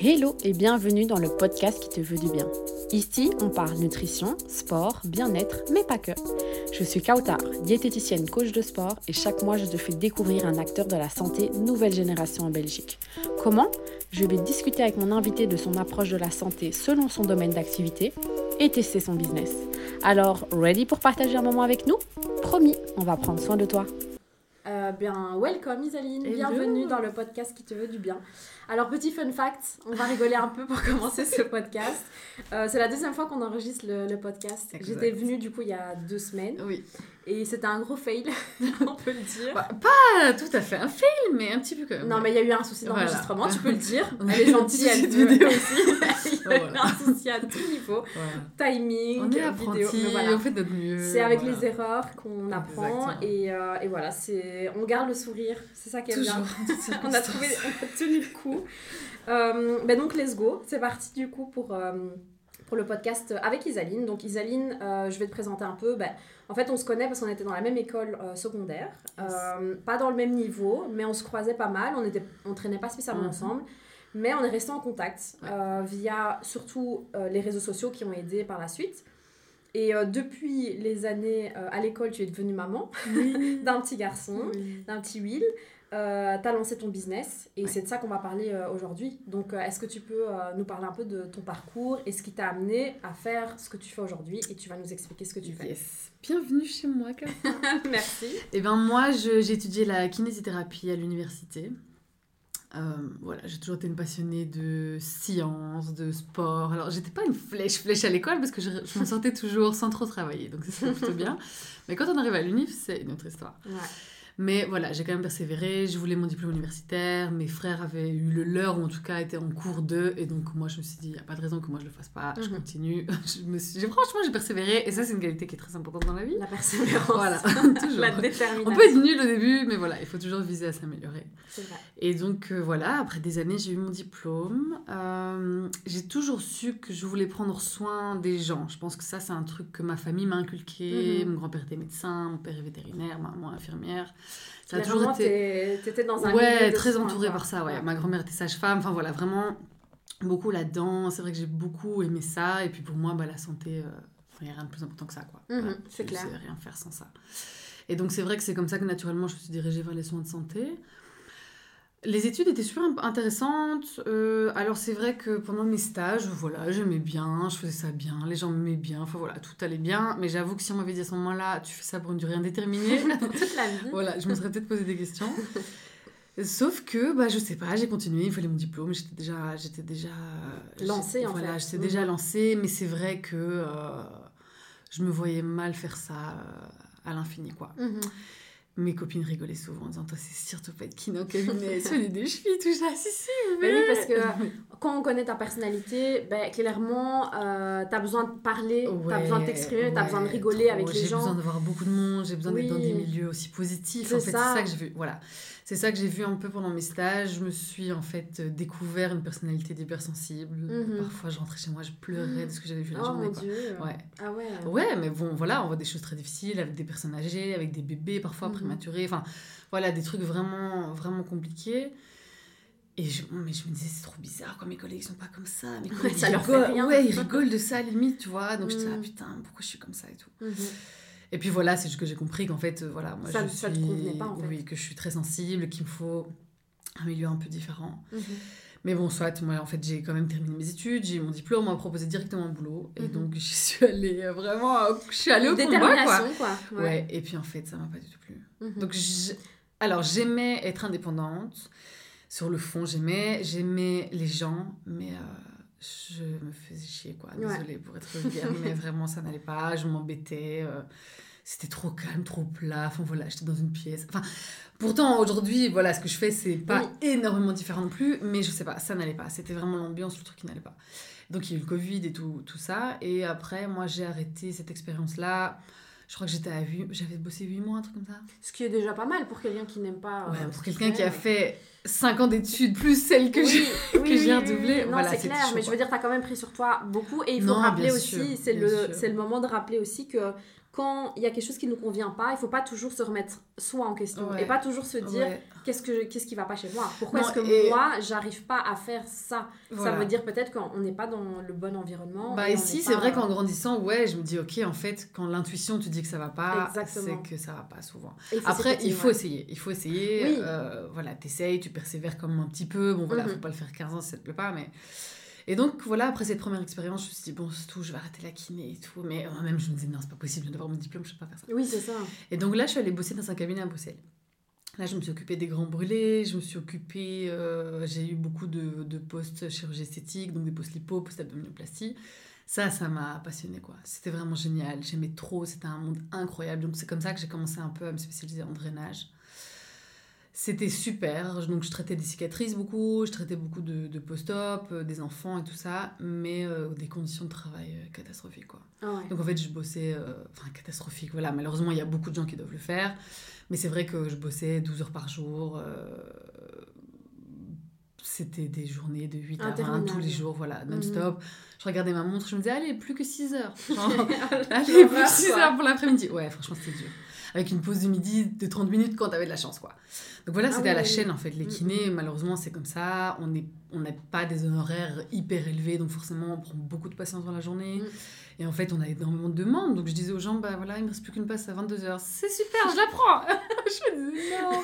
Hello et bienvenue dans le podcast qui te veut du bien. Ici, on parle nutrition, sport, bien-être, mais pas que. Je suis Kautar, diététicienne coach de sport et chaque mois je te fais découvrir un acteur de la santé nouvelle génération en Belgique. Comment? Je vais discuter avec mon invité de son approche de la santé selon son domaine d'activité et tester son business. Alors, ready pour partager un moment avec nous? Promis, on va prendre soin de toi. Euh, bien, welcome Isaline, bienvenue dans le podcast qui te veut du bien. Alors, petit fun fact, on va rigoler un peu pour commencer ce podcast. Euh, c'est la deuxième fois qu'on enregistre le, podcast. J'étais venue du coup il y a deux semaines. Oui. Et c'était un gros fail, on peut le dire. Bah, pas tout à fait un fail, mais un petit peu quand même. Non, mais il y a eu un souci d'enregistrement, tu peux le dire. Elle est gentille, elle vidéo aussi. il y a eu un souci à tout niveau. Timing, on est vidéo. On fait notre mieux. C'est avec les erreurs qu'on apprend. Et, euh, et, voilà, on garde le sourire. C'est ça qui est bien. on, a trouvé, on a tenu le coup. Euh, ben donc, let's go. C'est parti du coup pour, euh, pour le podcast avec Isaline. Donc, Isaline, euh, je vais te présenter un peu. Ben, en fait, on se connaît parce qu'on était dans la même école euh, secondaire. Euh, pas dans le même niveau, mais on se croisait pas mal. On était, on traînait pas spécialement mhm. ensemble. Mais on est resté en contact euh, via surtout les réseaux sociaux qui ont aidé par la suite. Et depuis les années à l'école, tu es devenue maman d'un petit garçon, d'un petit Will euh, tu as lancé ton business et c'est de ça qu'on va parler euh, aujourd'hui. Donc, euh, est-ce que tu peux euh, nous parler un peu de ton parcours et ce qui t'a amené à faire ce que tu fais aujourd'hui et tu vas nous expliquer ce que tu fais? Yes. Bienvenue chez moi, Merci. Et eh ben moi, j'ai étudié la kinésithérapie à l'université. voilà, j'ai toujours été une passionnée de science, de sport. Alors, j'étais pas une flèche flèche à l'école parce que je, je me sentais toujours sans trop travailler, donc c'est plutôt bien. Mais quand on arrive à l'unif, c'est une autre histoire. Ouais. Mais voilà, j'ai quand même persévéré, je voulais mon diplôme universitaire, mes frères avaient eu le leur, ou en tout cas étaient en cours d'eux, et donc moi je me suis dit, il n'y a pas de raison que moi je le fasse pas, je mhm. continue. je me suis... Franchement, j'ai persévéré, et ça c'est une qualité qui est très importante dans la vie. La persévérance. Voilà, toujours. La détermination. On peut être nul au début, mais voilà, il faut toujours viser à s'améliorer. C'est vrai. Et donc euh, voilà, après des années, j'ai eu mon diplôme. Euh, j'ai toujours su que je voulais prendre soin des gens. Je pense que ça, c'est un truc que ma famille m'a inculqué. Mhm. Mon grand-père était médecin, mon père est vétérinaire, ma maman infirmière. Ça a toujours été. T'étais dans un Ouais, très entourée par ça, ouais. Ma grand-mère était sage-femme, enfin voilà, vraiment beaucoup là-dedans. C'est vrai que j'ai beaucoup aimé ça. Et puis pour moi, bah, la santé, euh, il n'y a rien de plus important que ça, quoi. Mhm, c'est clair. Je ne sais rien faire sans ça. Et donc c'est vrai que c'est comme ça que naturellement je me suis dirigée vers les soins de santé. Les études étaient super intéressantes. Euh, alors c'est vrai que pendant mes stages, voilà, j'aimais bien, je faisais ça bien, les gens m'aimaient bien, enfin voilà, tout allait bien. Mais j'avoue que si on m'avait dit à ce moment-là, tu fais ça pour une durée indéterminée, toute la vie, voilà, je me serais peut-être posé des questions. Sauf que, bah, je sais pas, j'ai continué, il fallait mon diplôme, j'étais déjà, j'étais déjà lancée en voilà, fait. j'étais déjà lancée, mais c'est vrai que euh, je me voyais mal faire ça euh, à l'infini, quoi. Mhm mes copines rigolaient souvent en disant Toi, c'est sûr, tu pas être kiné en cabinet, soigner des chevilles, tout ça. Si, si, mais. oui, parce que quand on connaît ta personnalité, ben, clairement, euh, tu as besoin de parler, tu as besoin de t'exprimer, tu as besoin de rigoler avec les gens. J'ai besoin d'avoir beaucoup de monde, j'ai besoin d'être dans des milieux aussi positifs. En fait, c'est ça que j'ai vu. Voilà. C'est ça que j'ai vu un peu pendant mes stages. Je me suis en fait découvert une personnalité d'hypersensible. Mhm. Parfois, je rentrais chez moi, je pleurais de ce que j'avais vu la oh, journée. Mon Dieu. Ouais. Ah ouais. Ouais, mais bon, voilà, on voit des choses très difficiles avec des personnes âgées, avec des bébés parfois mhm. prématurés. Enfin, voilà, des trucs vraiment, vraiment compliqués. Et je, mais je me disais, c'est trop bizarre, quoi, mes collègues sont pas comme ça. Collègues, ça leur fait rien. Ouais, ils rigolent de ça, limite, tu vois. Donc, je j'étais là, mhm. putain, pourquoi je suis comme ça et tout. Et puis voilà, c'est juste que j'ai compris qu'en fait, euh, voilà, moi ça, je ça suis... te convenait pas en fait. Oui, que je suis très sensible, qu'il me faut un milieu un peu différent. Mhm. Mais bon, soit, moi en fait, j'ai quand même terminé mes études, j'ai mon diplôme, on m'a proposé directement un boulot. Et mhm. donc, j'y suis allée euh, vraiment, je suis allée au combat, quoi. quoi. Ouais. et puis en fait, ça m'a pas du tout plu. Donc, alors, j'aimais être indépendante. Sur le fond, j'aimais, j'aimais les gens, mais euh, je me faisais chier, quoi. Désolée pour être vulgaire, mais vraiment, ça n'allait pas, je m'embêtais c'était trop calme, trop plat. Enfin voilà, j'étais dans une pièce. Enfin, pourtant aujourd'hui, voilà, ce que je fais, c'est pas énormément différent non plus, mais je sais pas, ça n'allait pas. C'était vraiment l'ambiance, le truc qui n'allait pas. Donc il y a eu le Covid et tout, tout ça. Et après, moi, j'ai arrêté cette expérience-là. Je crois que j'étais à 8... j'avais bossé 8 mois, un truc comme ça. Ce qui est déjà pas mal pour quelqu'un qui n'aime pas. Ouais, euh, pour quelqu'un qui a fait 5 ans d'études plus celle que j'ai oui. Non, c'est clair, mais je veux dire, tu as quand même pris sur toi beaucoup. Et il faut rappeler aussi, c'est le, le moment de rappeler aussi que quand il y a quelque chose qui ne nous convient pas, il faut pas toujours se remettre soi en question et pas toujours se dire qu'est-ce que qu'est-ce qui va pas chez moi Pourquoi est-ce que moi j'arrive pas à faire ça? Ça veut dire peut-être qu'on n'est pas dans le bon environnement. Bah ici c'est vrai qu'en grandissant, ouais, je me dis ok en fait quand l'intuition te dit que ça va pas, c'est que ça va pas souvent. Après il faut essayer, il faut essayer. Euh, voilà, t'essayes, tu persévères comme un petit peu. Bon voilà, mhm. faut pas le faire 15 ans si ça te plaît pas, mais et donc, voilà, après cette première expérience, je me suis dit, bon, c'est tout, je vais arrêter la kiné et tout. Mais moi-même, je me disais, non, c'est pas possible, je dois avoir mon diplôme, je sais pas faire ça. Oui, c'est ça. Et donc là, je suis allée bosser dans un cabinet à Bruxelles. Là, je me suis occupée des grands brûlés, je me suis occupée, euh, j'ai eu beaucoup de, de postes chirurgie esthétique, donc des postes lipo, postes abdominoplastie. Ça, ça m'a passionnée, quoi. C'était vraiment génial, j'aimais trop, c'était un monde incroyable. Donc c'est comme ça que j'ai commencé un peu à me spécialiser en drainage. C'était super. Donc, je traitais des cicatrices beaucoup, je traitais beaucoup de, de post-op, euh, des enfants et tout ça, mais euh, des conditions de travail euh, catastrophiques, quoi. Ah donc, en fait, je bossais. enfin, catastrophique, voilà. Malheureusement, il y a beaucoup de gens qui doivent le faire, mais c'est vrai que je bossais 12 heures par jour. c'était des journées de 8 à 20 tous les jours, voilà, mhm. non-stop. Je regardais ma montre, je me disais, allez, plus que 6 heures. allez, plus que 6 heures pour l'après-midi. Ouais, franchement, c'était dur avec une pause de midi de 30 minutes quand t'avais de la chance, quoi. Donc voilà, ah c'était à la chaîne, en fait. Les mm, kinés, malheureusement, c'est comme ça. On n'a on pas des honoraires hyper élevés, donc forcément, on prend beaucoup de patience dans la journée. Mm. Et en fait, on a énormément de demandes. Donc je disais aux gens, bah voilà, il me reste plus qu'une passe à 22h. C'est super, je la prends Je me disais, non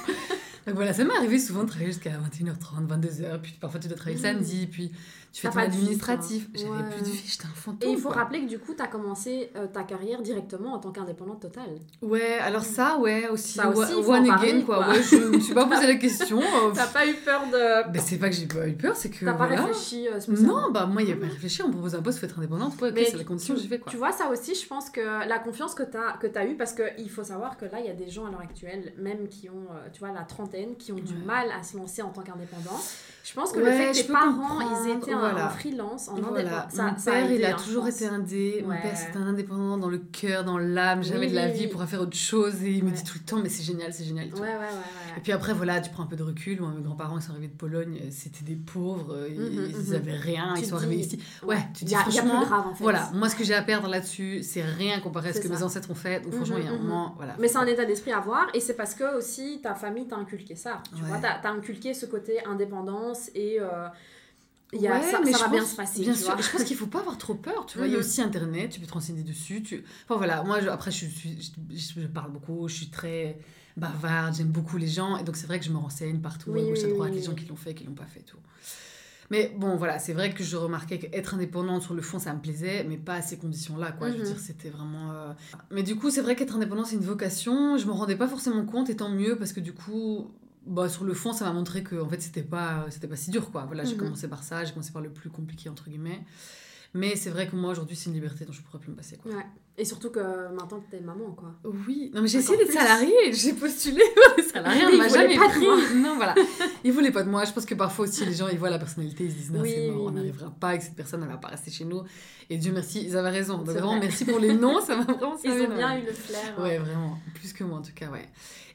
Donc voilà, ça m'est arrivé souvent de travailler jusqu'à 21h30, 22h. Puis parfois, tu dois travailler le samedi. Puis tu fais ton administratif. J'avais plus de vie, j'étais un fantôme. Et il faut rappeler que du coup, tu as commencé euh, ta carrière directement en tant qu'indépendante totale. Ouais, alors ça, ouais, aussi. Ça aussi one again, quoi. Ouais, je me suis pas posé la question. Euh, T'as pas eu peur de. Ben, c'est pas que j'ai pas eu peur, c'est que. T'as pas réfléchi euh, Non, bah moi, il n'y a pas réfléchi. On me propose un poste, faut être indépendante. Ouais, c'est la condition que j'ai fait, quoi. Tu vois, ça aussi, je pense que la confiance que tu as, que as eue, parce qu'il faut savoir que là, il y a des gens à l'heure actuelle, même qui ont, tu vois, la trentaine, qui ont du mal à se lancer en tant qu'indépendant. Je pense que le fait que tes parents, ils étaient en freelance, en voilà. ça, Mon père, il a toujours été indé. Mon père, c'était un indépendant dans le cœur, dans l'âme, jamais de la vie pour faire autre chose. Et il me dit tout le temps, mais c'est génial, c'est génial. Et, puis après, voilà, tu prends un peu de recul. Moi, mes grands-parents, ils sont arrivés de Pologne, c'était des pauvres, euh, ils, mhm. avaient rien, ils sont arrivés ici. Ouais, tu dis franchement, grave, en fait. voilà, moi, ce que j'ai à perdre là-dessus, c'est rien comparé à ce que mes ancêtres ont fait. Donc franchement, il y a un moment, voilà. Mais c'est un état d'esprit à voir, et c'est parce que aussi ta famille t'a inculqué ça. Tu vois, t'as inculqué ce côté et euh, il y a, ça, mais ça va bien se passer. Bien sûr, je pense qu'il faut pas avoir trop peur. Tu vois, il y a mhm. aussi Internet, tu peux te renseigner dessus. Tu... Enfin voilà, moi après je, suis, je, je, parle beaucoup, je suis très bavarde, j'aime beaucoup les gens. Et donc c'est vrai que je me renseigne partout, à gauche, à droite, les gens qui l'ont fait, qui l'ont pas fait, tout. Mais bon, voilà, c'est vrai que je remarquais qu'être indépendante sur le fond, ça me plaisait, mais pas à ces conditions-là, quoi. Je veux mhm. dire, c'était vraiment. Euh, mais du coup, c'est vrai qu'être indépendante, c'est une vocation. Je me rendais pas forcément compte, et tant mieux, parce que du coup, bah, sur le fond, ça m'a montré que en fait, c'était pas, c'était pas si dur, quoi. Voilà, j'ai mhm. commencé par ça, j'ai commencé par le plus compliqué, entre guillemets. Mais c'est vrai que moi, aujourd'hui, c'est une liberté dont je pourrais plus me passer, quoi. Ouais. Et surtout que maintenant que t'es maman, quoi. Oui, non, mais j'ai essayé d'être salariée, j'ai postulé pour des salariés, on m'a jamais pas pris. Non, voilà. Ils voulaient pas de moi. Je pense que parfois aussi, les gens, ils voient la personnalité, ils se disent, non, c'est mort, on n'arrivera pas avec cette personne, elle va pas rester chez nous. Et Dieu merci, ils avaient raison. Donc vraiment, merci pour les noms, ça m'a vraiment Ils ont bien eu le flair. Ouais, vraiment. Plus que moi, en tout cas, ouais.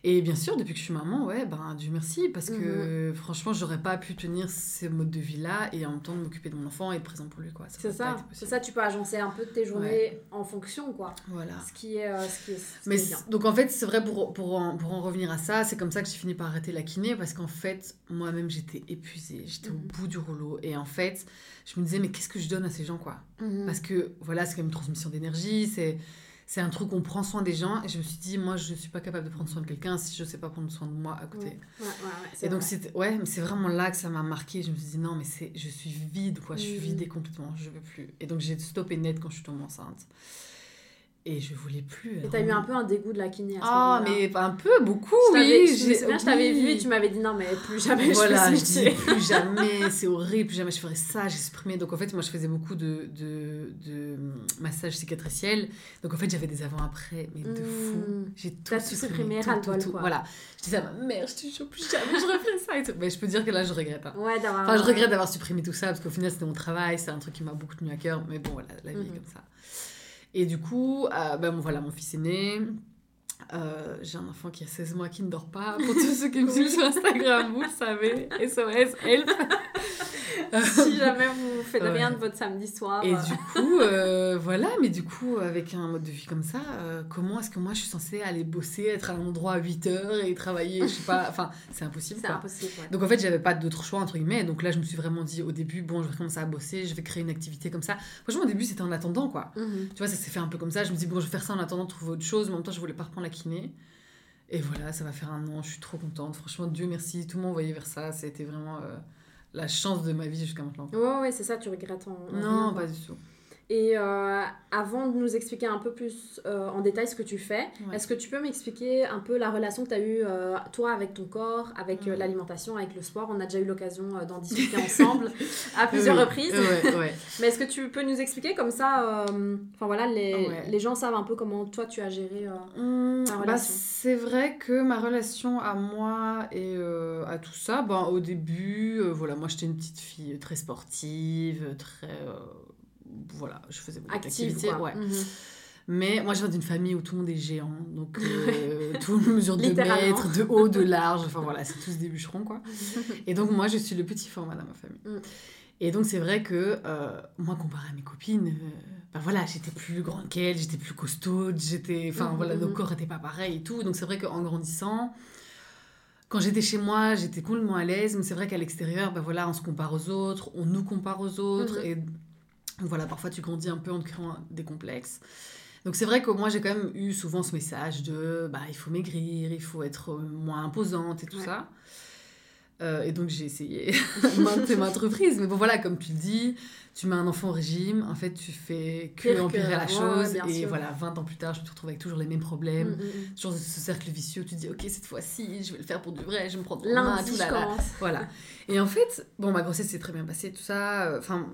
Et bien sûr, depuis que je suis maman, ouais, ben, Dieu merci, parce que mhm. franchement, j'aurais pas pu tenir ce mode de vie-là et en même temps m'occuper de mon enfant et être présent pour lui, quoi. C'est ça, c'est ça, tu peux agencer un peu tes journées en fonction, quoi. Voilà. Ce qui est, euh, ce qui est, Mais bien. Donc en fait, c'est vrai, pour, pour, en, pour en revenir à ça, c'est comme ça que j'ai fini par arrêter la kiné, parce qu'en fait, moi-même, j'étais épuisée, j'étais au mhm. bout du rouleau. Et en fait, je me disais, mais qu'est-ce que je donne à ces gens, quoi? Mhm. Parce que voilà, c'est quand même une transmission d'énergie, c'est c'est un truc, on prend soin des gens. Et je me suis dit, moi, je ne suis pas capable de prendre soin de quelqu'un si je ne sais pas prendre soin de moi à côté. Ouais, ouais, ouais, et donc, c'est ouais, mais c'est vraiment là que ça m'a marqué. Je me suis dit, non, mais c'est je suis vide, quoi. Je suis vidée complètement. Je ne veux plus. Et donc, j'ai stoppé net quand je suis tombée enceinte. Et je voulais plus. Et t'as eu un peu un dégoût de la kiné à ce Ah, mais un peu, beaucoup, oui. Je bien, je t'avais vu et tu m'avais dit non, mais plus jamais voilà, je je disais plus jamais, c'est horrible, plus jamais je ferais ça, j'ai supprimé. Donc en fait, moi je faisais beaucoup de, de, de massage cicatriciel. Donc en fait, j'avais des avant-après, mais de fou. Hmm. J'ai tout supprimé. tout, tout, tout, Voilà. Je disais à ma mère, je te jure, plus jamais je referais ça et tout. Mais je peux dire que là, je regrette. Hein. Ouais. Enfin, je regrette d'avoir supprimé tout ça parce qu'au final, c'était mon travail, c'est un truc qui m'a beaucoup tenu à cœur. Mais bon, voilà, la vie est mhm. comme ça. Et du coup, euh, ben, voilà, mon fils est né. Euh, j'ai un enfant qui a 16 mois qui ne dort pas. Pour tous ceux qui me suivent sur Instagram, vous le savez. SOS, help. si jamais vous faites rien de votre samedi soir. Et du coup, euh, voilà, mais du coup, avec un mode de vie comme ça, euh, comment est-ce que moi je suis censée aller bosser, être à un endroit à 8 heures et travailler, je sais pas, enfin, c'est impossible. C'est impossible. Donc en fait, j'avais pas d'autre choix, entre guillemets. Donc là, je me suis vraiment dit au début, bon, je vais commencer à bosser, je vais créer une activité comme ça. Franchement, au début, c'était en attendant, quoi. Mhm. Tu vois, ça s'est fait un peu comme ça. Je me dis, bon, je vais faire ça en attendant de trouver autre chose, mais en même temps, je voulais pas reprendre la kiné. Et voilà, ça va faire un an, je suis trop contente. Franchement, Dieu merci, tout le monde envoyé vers ça. C'était vraiment euh, la chance de ma vie jusqu'à maintenant. Ouais, ouais, c'est ça, tu regrettes en. non, pas du tout. Et euh, avant de nous expliquer un peu plus euh, en détail ce que tu fais, est-ce que tu peux m'expliquer un peu la relation que tu as eue, euh, toi, avec ton corre, avec l'alimentation, avec le sport? On a déjà eu l'occasion d'en discuter ensemble à plusieurs reprises. Mais est-ce que tu peux nous expliquer comme ça Enfin voilà, les, les, gens savent un peu comment toi tu as géré mmh, ta bah, relation? c'est vrai que ma relation à moi et à tout ça, ben, au début, voilà, moi j'étais une petite fille très sportive, très voilà, je faisais beaucoup d'activités. Ouais. Mhm. Mais moi, je viens d'une famille où tout le monde est géant. Donc, euh, tout le monde mesure de mètres, de haut, de large. Enfin, voilà, c'est tous des bûcherons, quoi. Et donc, moi, je suis le petit format dans ma famille. Mm. Et donc, c'est vrai que, euh, moi, comparé à mes copines, euh, ben voilà, j'étais plus grande qu'elles, j'étais plus costaud, j'étais... Enfin, mm, voilà, mm, nos corps n'étaient pas pareils et tout. Donc, c'est vrai qu'en grandissant, quand j'étais chez moi, j'étais complètement à l'aise. Mais c'est vrai qu'à l'extérieur, ben voilà, on se compare aux autres, on nous compare aux autres. Et voilà, parfois tu grandis un peu en te créant des complexes. Donc c'est vrai que moi j'ai quand même eu souvent ce message de bah il faut maigrir, il faut être moins imposante et tout ça. Euh, et donc j'ai essayé maintes et maintes reprises. Mais bon voilà, comme tu le dis, tu mets un enfant au régime, en fait tu fais que empirer la chose. et voilà, 20 ans plus tard, je me retrouve avec toujours les mêmes problèmes. Mm, mm, mm. Toujours ce cercle vicieux, tu dis ok cette fois-ci je vais le faire pour du vrai, je vais me prendre en main, tout là, Voilà. Et en fait, bon ma grossesse s'est très bien passée, tout ça. Euh, enfin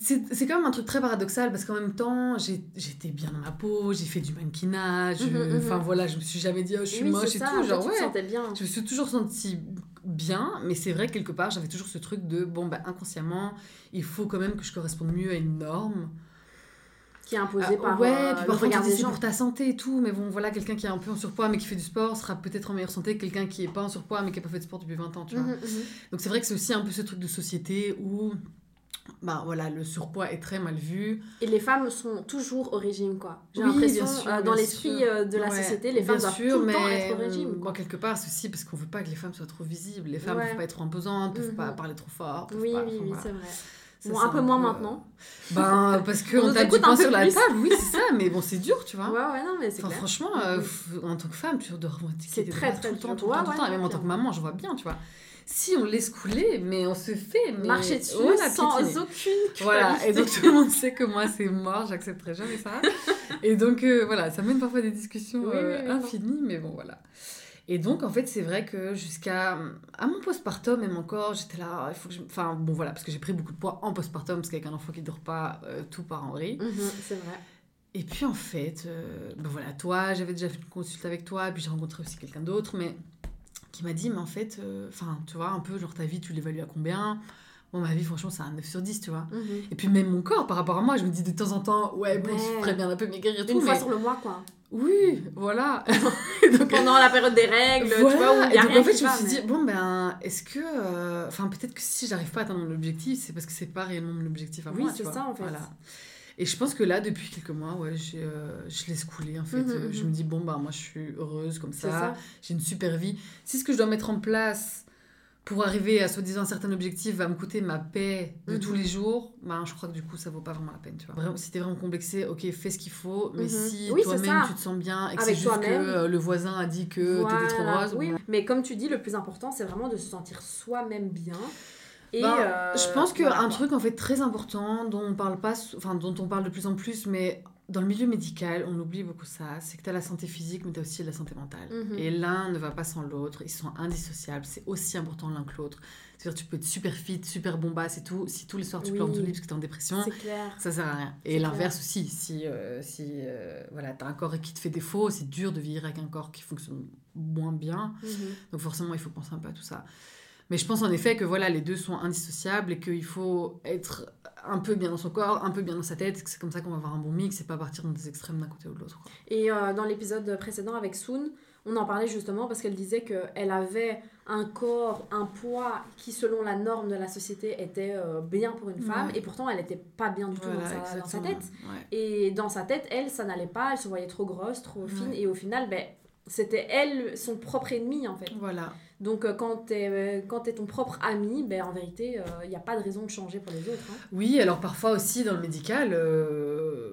c'est quand même un truc très paradoxal parce qu'en même temps j'étais bien dans ma peau j'ai fait du mannequinage mhm, mhm. enfin voilà je me suis jamais dit oh, je suis moche et tout genre ouais. bien. je me suis toujours sentie bien mais c'est vrai quelque part j'avais toujours ce truc de bon bah inconsciemment il faut quand même que je corresponde mieux à une norme. Qui est imposée ah, par ouais euh, puis parfois c'est pour ta santé et tout mais bon voilà quelqu'un qui est un peu en surpoids mais qui fait du sport sera peut-être en meilleure santé que quelqu'un qui est pas en surpoids mais qui a pas fait de sport depuis 20 ans tu vois. Donc c'est vrai que c'est aussi un peu ce truc de société où bah voilà, le surpoids est très mal vu. Et les femmes sont toujours au régime, quoi. J'ai l'impression, euh, dans l'esprit euh, de la société, les femmes doivent tout le temps être au régime. Bon, quelque part, ceci parce qu'on veut pas que les femmes soient trop visibles. Les femmes ne peuvent pas être trop imposantes, ne peuvent pas mhm. parler trop fort. Oui, oui, oui, c'est vrai. bon, un peu moins maintenant. Ben, parce qu'on t'a du pain sur la table, oui, c'est ça, mais bon, c'est dur, tu vois. Ouais, ouais, non, mais c'est clair. Franchement, euh, en tant que femme, tu dois revendiquer C'est très, très tout le temps, tout le temps, tout le temps. Et même en tant que maman, je vois bien, tu vois si on laisse couler, mais on se fait marcher dessus sans aucune Voilà, et donc tout le monde sait que moi c'est mort, j'accepterai jamais ça. et donc euh, voilà, ça mène parfois des discussions euh, infinies, mais bon voilà. Et donc en fait c'est vrai que jusqu'à à mon postpartum même encore, j'étais là, il faut que je... Enfin bon voilà, parce que j'ai pris beaucoup de poids en postpartum, parce qu'avec un enfant qui ne dort pas, euh, tout part en vrille. Mhm, c'est vrai. Et puis en fait, ben voilà, toi, j'avais déjà fait une consulte avec toi, puis j'ai rencontré aussi quelqu'un d'autre, mais qui m'a dit, mais en fait, euh, enfin, tu vois, un peu, genre, ta vie, tu l'évalues à combien? Bon, ma vie, franchement, c'est un 9 sur 10, tu vois. Mhm. Et puis, même mon corps, par rapport à moi, je me dis de temps en temps, ouais, bon, je ferais bien un peu maigrir et tout. Une fois sur le mois, quoi. Oui, voilà. donc, Pendant la période des règles, tu vois, où y a et donc, en fait, je me suis dit, bon, ben, est-ce que. Euh, enfin, peut-être que si j'arrive pas à atteindre mon objectif, c'est parce que c'est pas réellement mon objectif à oui, moi. Oui, c'est ça, en fait. Voilà. Et je pense que là, depuis quelques mois, ouais, euh, je laisse couler en fait. Mhm, je mhm. me dis, bon, bah, moi, je suis heureuse comme ça, j'ai une super vie. Si ce que je dois mettre en place pour arriver à soi-disant un certain objectif va me coûter ma paix de tous les mhm. jours, bah, je crois que du coup, ça vaut pas vraiment la peine. Tu vois. Vraiment, si t'es vraiment complexé, ok, fais ce qu'il faut, mais si toi-même tu te sens bien et que c'est juste que euh, le voisin a dit que tu t'étais trop heureuse. Oui, mais comme tu dis, le plus important, c'est vraiment de se sentir soi-même bien. Et ben, euh, je pense qu'un truc en fait très important dont on parle pas, enfin dont on parle de plus en plus, mais dans le milieu médical, on oublie beaucoup ça, c'est que tu as la santé physique, mais tu as aussi la santé mentale. Mhm. Et l'un ne va pas sans l'autre, ils sont indissociables, c'est aussi important l'un que l'autre. C'est-à-dire tu peux être super fit, super bombasse et tout, si tous les soirs tu pleures de ton lit parce que tu es en dépression, ça sert à rien. Et l'inverse aussi, si, euh, si euh, voilà, tu as un corps qui te fait défaut, c'est dur de vivre avec un corps qui fonctionne moins bien. Mhm. Donc forcément, il faut penser un peu à tout ça. Mais je pense en effet que voilà, les deux sont indissociables et qu'il faut être un peu bien dans son corps, un peu bien dans sa tête. C'est comme ça qu'on va avoir un bon mix et pas partir dans des extrêmes d'un côté ou de l'autre. Et euh, dans l'épisode précédent avec Soon, on en parlait justement parce qu'elle disait qu'elle avait un corps, un poids qui, selon la norme de la société, était euh, bien pour une femme, et pourtant elle n'était pas bien du tout dans, sa, dans, sa, tête. Et dans sa tête, elle, ça n'allait pas, elle se voyait trop grosse, trop fine, et au final, ben, c'était elle son propre ennemi en fait. Voilà. Donc euh, quand tu es, euh, es ton propre ami, ben, en vérité, il euh, n'y a pas de raison de changer pour les autres. Hein. Oui, alors parfois aussi dans le médical,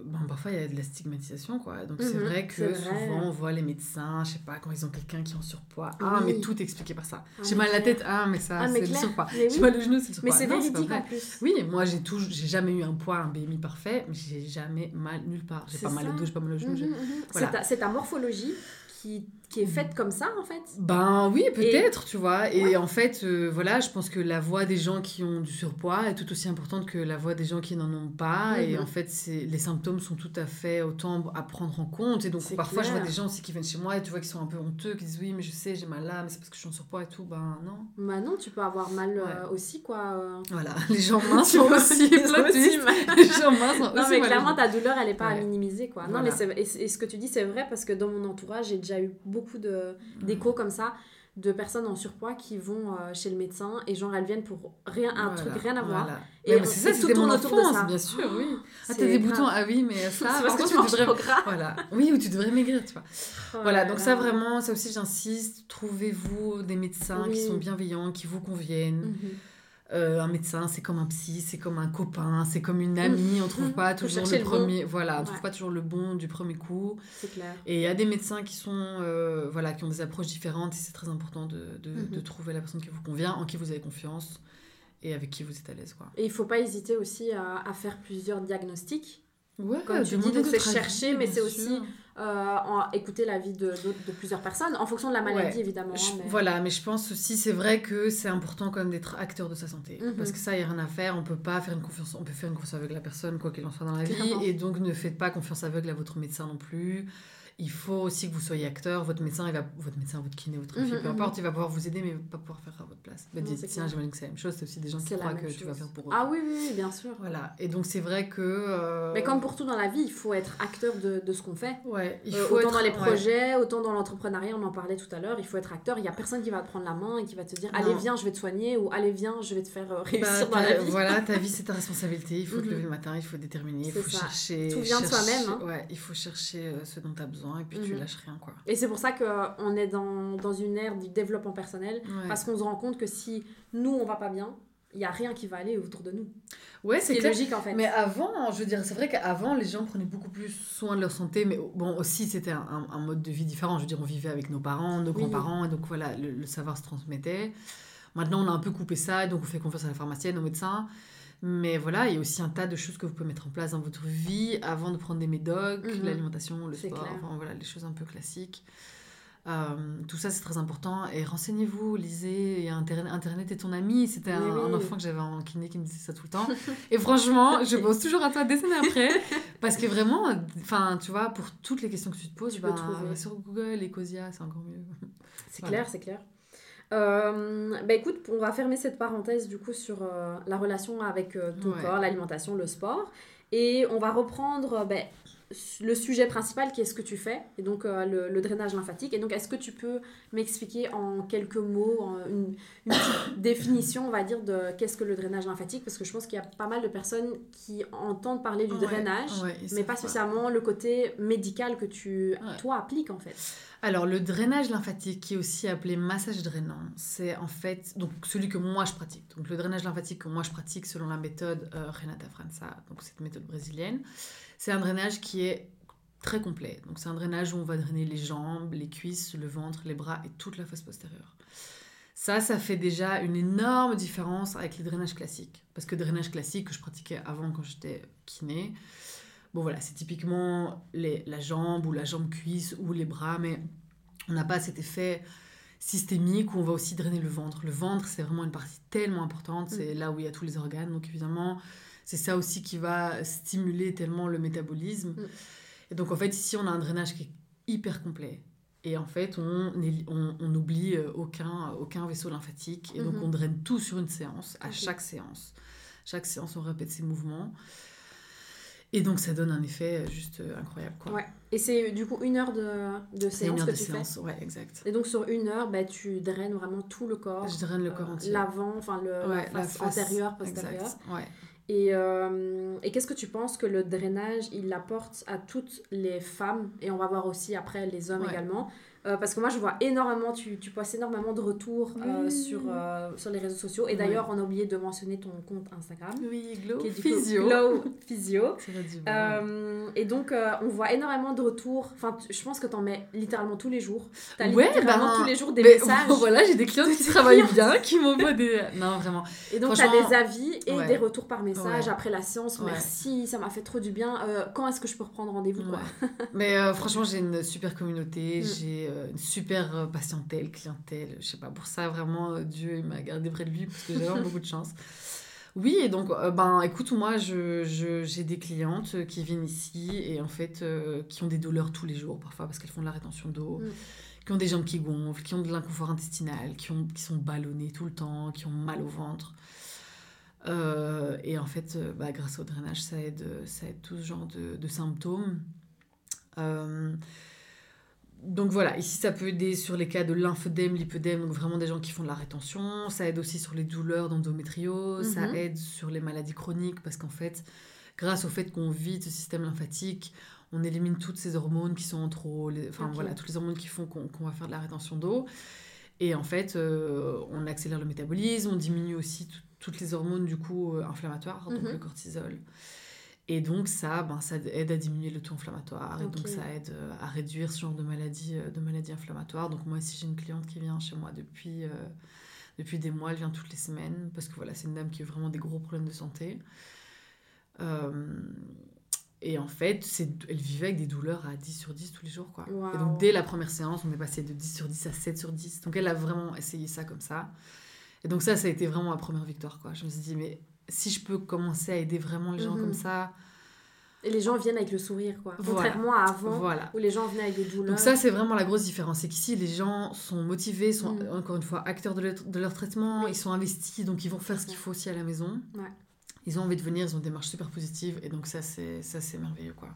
bon, parfois il y a de la stigmatisation. Quoi. Donc c'est mhm, vrai que souvent on voit les médecins, je sais pas, quand ils ont quelqu'un qui est en surpoids, ah mais tout est expliqué par ça. Ah, j'ai mal à la tête, ah mais ça ah, c'est le surpoids. J'ai mal au genou, c'est le surpoids. Mais c'est véridique en plus. Oui, moi j'ai j'ai jamais eu un poids, un BMI parfait, mais j'ai jamais mal nulle part. J'ai pas mal au dos, j'ai pas mal au genou. Mhm, mhm. voilà. C'est ta morphologie qui qui est faite comme ça en fait Ben oui, peut-être, tu vois. Et en fait, euh, voilà, je pense que la voix des gens qui ont du surpoids est tout aussi importante que la voix des gens qui n'en ont pas. Et mhm. en fait, les symptômes sont tout à fait autant à prendre en compte. Et donc parfois, je vois des gens aussi qui viennent chez moi et tu vois qui sont un peu honteux, qui disent oui, mais je sais, j'ai mal là, mais c'est parce que je suis en surpoids et tout. Ben non. Ben non, tu peux avoir mal euh, aussi, quoi. Euh. Voilà, les gens minces sont aussi. les gens minces sont Non, mais clairement, ta douleur, elle n'est pas à minimiser, quoi. Non, mais et, et ce que tu dis, c'est vrai parce que dans mon entourage, j'ai déjà eu beaucoup d'échos comme ça de personnes en surpoids qui vont euh, chez le médecin et genre elles viennent pour rien un truc rien à voir. et c'est ça c'était mon enfance bien sûr oui. Ah t'as des boutons ah oui mais ça parce que tu manges trop gras. voilà. Oui ou tu devrais maigrir tu vois. Oh voilà donc ça vraiment ça aussi j'insiste trouvez-vous des médecins qui sont bienveillants qui vous conviennent. Mhm. Euh, un médecin, c'est comme un psy, c'est comme un copain, c'est comme une amie. On trouve pas toujours le premier, voilà, on trouve pas toujours le bon du premier coup. C'est clair. Et il y a des médecins qui sont, euh, voilà, qui ont des approches différentes. Et c'est très important de, de, de, mhm. trouver la personne qui vous convient, en qui vous avez confiance et avec qui vous êtes à l'aise, quoi. Et il faut pas hésiter aussi à, à faire plusieurs diagnostics. Ouais, comme tu dis, donc c'est chercher, mais c'est aussi euh, en, écouter l'avis de, de, plusieurs personnes, en fonction de la maladie évidemment. Voilà, mais je pense aussi, c'est vrai que c'est important quand même d'être acteur de sa santé. Mhm. Parce que ça, il n'y a rien à faire. On peut pas faire une confiance, on peut faire une confiance avec la personne, quoi qu'il en soit dans la vie. Et donc, ne faites pas confiance aveugle à votre médecin non plus il faut aussi que vous soyez acteur. Votre médecin, il va, votre médecin, votre kiné, votre fille, mhm, peu mhm. importe, il va pouvoir vous aider, mais pas pouvoir faire à votre place. Bah, tiens, j'imagine que c'est la même chose. C'est aussi des gens qui croient que tu vas faire pour eux. Ah oui, oui, bien sûr. Voilà. Et donc, c'est vrai que. Euh, mais comme pour tout dans la vie, il faut être acteur de, de ce qu'on fait. Ouais. Il euh, faut autant dans les projets, autant dans l'entrepreneuriat, on en parlait tout à l'heure. Il faut être acteur. Il y a personne qui va te prendre la main et qui va te dire Allez, viens, je vais te soigner ou Allez, viens, je vais te faire euh, réussir bah, dans la vie. Voilà, ta vie, c'est ta responsabilité. Il faut te lever le matin, il faut déterminer, il faut chercher. Tout vient de soi-même. Hein. Ouais, il faut chercher ce dont tu as besoin et puis tu mhm. lâches et c'est pour ça qu'on est dans, dans, une ère du développement personnel, parce qu'on se rend compte que si nous, on va pas bien, il n'y a rien qui va aller autour de nous. Ouais, c'est logique en fait. Mais avant, je veux dire, c'est vrai qu'avant, les gens prenaient beaucoup plus soin de leur santé, mais bon, aussi, c'était un, un, mode de vie différent. Je veux dire, on vivait avec nos parents, nos grands-parents, et donc voilà, le, le, savoir se transmettait. Maintenant, on a un peu coupé ça, et donc on fait confiance à la pharmacienne, aux médecins. Mais voilà, il y a aussi un tas de choses que vous pouvez mettre en place dans votre vie avant de prendre des médocs, mhm. l'alimentation, le sport, enfin, voilà, les choses un peu classiques. Euh, tout ça, c'est très important. Et renseignez-vous, lisez. Internet, Internet est ton ami. C'était un, enfant que j'avais en kiné qui me disait ça tout le temps. Et franchement, je pense toujours à toi des années après. Parce que vraiment, enfin, tu vois, pour toutes les questions que tu te poses, tu peux ben, trouver. sur Google, Ecosia, c'est encore mieux. C'est clair, c'est clair. Euh, bah écoute, on va fermer cette parenthèse du coup sur euh, la relation avec euh, ton corps, l'alimentation, le sport. Et on va reprendre bah, le sujet principal qui est ce que tu fais, et donc le, le, drainage lymphatique. Et donc, est-ce que tu peux m'expliquer en quelques mots, en une, une petite définition, on va dire, de qu'est-ce que le drainage lymphatique? Parce que je pense qu'il y a pas mal de personnes qui entendent parler du drainage, mais pas spécialement le côté médical que tu, toi, appliques en fait. Alors, le drainage lymphatique, qui est aussi appelé massage drainant, c'est en fait donc celui que moi je pratique. Donc, le drainage lymphatique que moi je pratique selon la méthode euh, Renata França, donc cette méthode brésilienne, c'est un drainage qui est très complet. Donc, c'est un drainage où on va drainer les jambes, les cuisses, le ventre, les bras et toute la face postérieure. Ça, ça fait déjà une énorme différence avec les drainages classiques. Parce que drainage classique que je pratiquais avant quand j'étais kiné, Bon voilà, c'est typiquement les, la jambe ou la jambe cuisse ou les bras, mais on n'a pas cet effet systémique où on va aussi drainer le ventre. Le ventre, c'est vraiment une partie tellement importante, c'est mm. là où il y a tous les organes, donc évidemment, c'est ça aussi qui va stimuler tellement le métabolisme. Mm. Et donc en fait, ici, on a un drainage qui est hyper complet. Et en fait, on, on, oublie euh, aucun, aucun vaisseau lymphatique. Et donc, mm-hmm. on draine tout sur une séance, à chaque séance. Chaque séance, on répète ces mouvements. Et donc, ça donne un effet juste incroyable. Quoi. Ouais. Et c'est du coup une heure de, de séance une heure que de tu séance, ouais, exact. Et donc, sur une heure, bah, tu draines vraiment tout le corps. Je draine le corps entier. L'avant, enfin, le, ouais, la face, antérieure, postérieure. Ouais. Et, euh, et qu'est-ce que tu penses que le drainage, il apporte à toutes les femmes, et on va voir aussi après les hommes également, euh, parce que moi, je vois énormément, tu, tu postes énormément de retours euh, sur, sur les réseaux sociaux. Et d'ailleurs, on a oublié de mentionner ton compte Instagram. Oui, Glow Physio. Glow Physio. et donc, on voit énormément de retours. Enfin, je pense que tu en mets littéralement tous les jours. Tu as littéralement ben, tous les jours des messages. voilà, j'ai des clients qui travaillent bien, qui m'envoient des. Non, vraiment. Et donc, tu as des avis et des retours par message après la séance. Merci, ça m'a fait trop du bien. quand est-ce que je peux reprendre rendez-vous Mais franchement, j'ai une super communauté. Mm. J'ai euh, une super euh, patientèle, clientèle. Je sais pas, pour ça, vraiment, euh, Dieu m'a gardé près de lui parce que j'ai vraiment beaucoup de chance. Oui, et donc, ben, écoute, moi, j'ai je, des clientes qui viennent ici et en fait, qui ont des douleurs tous les jours, parfois parce qu'elles font de la rétention d'eau, mm. qui ont des jambes qui gonflent, qui ont de l'inconfort intestinal, qui, ont, qui sont ballonnées tout le temps, qui ont mal au ventre. Et en fait, bah, grâce au drainage, ça aide, ça aide tout ce genre de, de symptômes. Euh, donc voilà, ici ça peut aider sur les cas de lymphœdème, lipœdème, donc vraiment des gens qui font de la rétention. Ça aide aussi sur les douleurs d'endométriose, ça mhm. aide sur les maladies chroniques parce qu'en fait, grâce au fait qu'on vide ce système lymphatique, on élimine toutes ces hormones qui sont en trop, enfin voilà, toutes les hormones qui font qu'on va faire de la rétention d'eau. Et en fait, euh, on accélère le métabolisme, on diminue aussi toutes les hormones du coup euh, inflammatoires, donc mhm. le cortisol. Et donc ça, ben, ça aide à diminuer le taux inflammatoire et donc ça aide euh, à réduire ce genre de maladie, euh, de maladie inflammatoire. Donc moi, si j'ai une cliente qui vient chez moi depuis, euh, depuis des mois, elle vient toutes les semaines parce que voilà, c'est une dame qui a vraiment des gros problèmes de santé. et en fait, elle vivait avec des douleurs à 10 sur 10 tous les jours. Quoi. Et donc dès la première séance, on est passé de 10 sur 10 à 7 sur 10. Donc elle a vraiment essayé ça comme ça. Et donc ça, ça a été vraiment ma première victoire. Quoi. Je me suis dit, mais si je peux commencer à aider vraiment les gens comme mhm. ça. Et les gens viennent avec le sourire, quoi. Contrairement à avant, voilà. où les gens venaient avec des douleurs. Donc ça, c'est vraiment la grosse différence. C'est qu'ici, les gens sont motivés, sont mhm. encore une fois acteurs de leur, de leur traitement, ils sont investis, donc ils vont faire ce qu'il faut aussi à la maison. Ouais. Ils ont envie de venir, ils ont des démarche super positive, et donc ça, c'est merveilleux, quoi.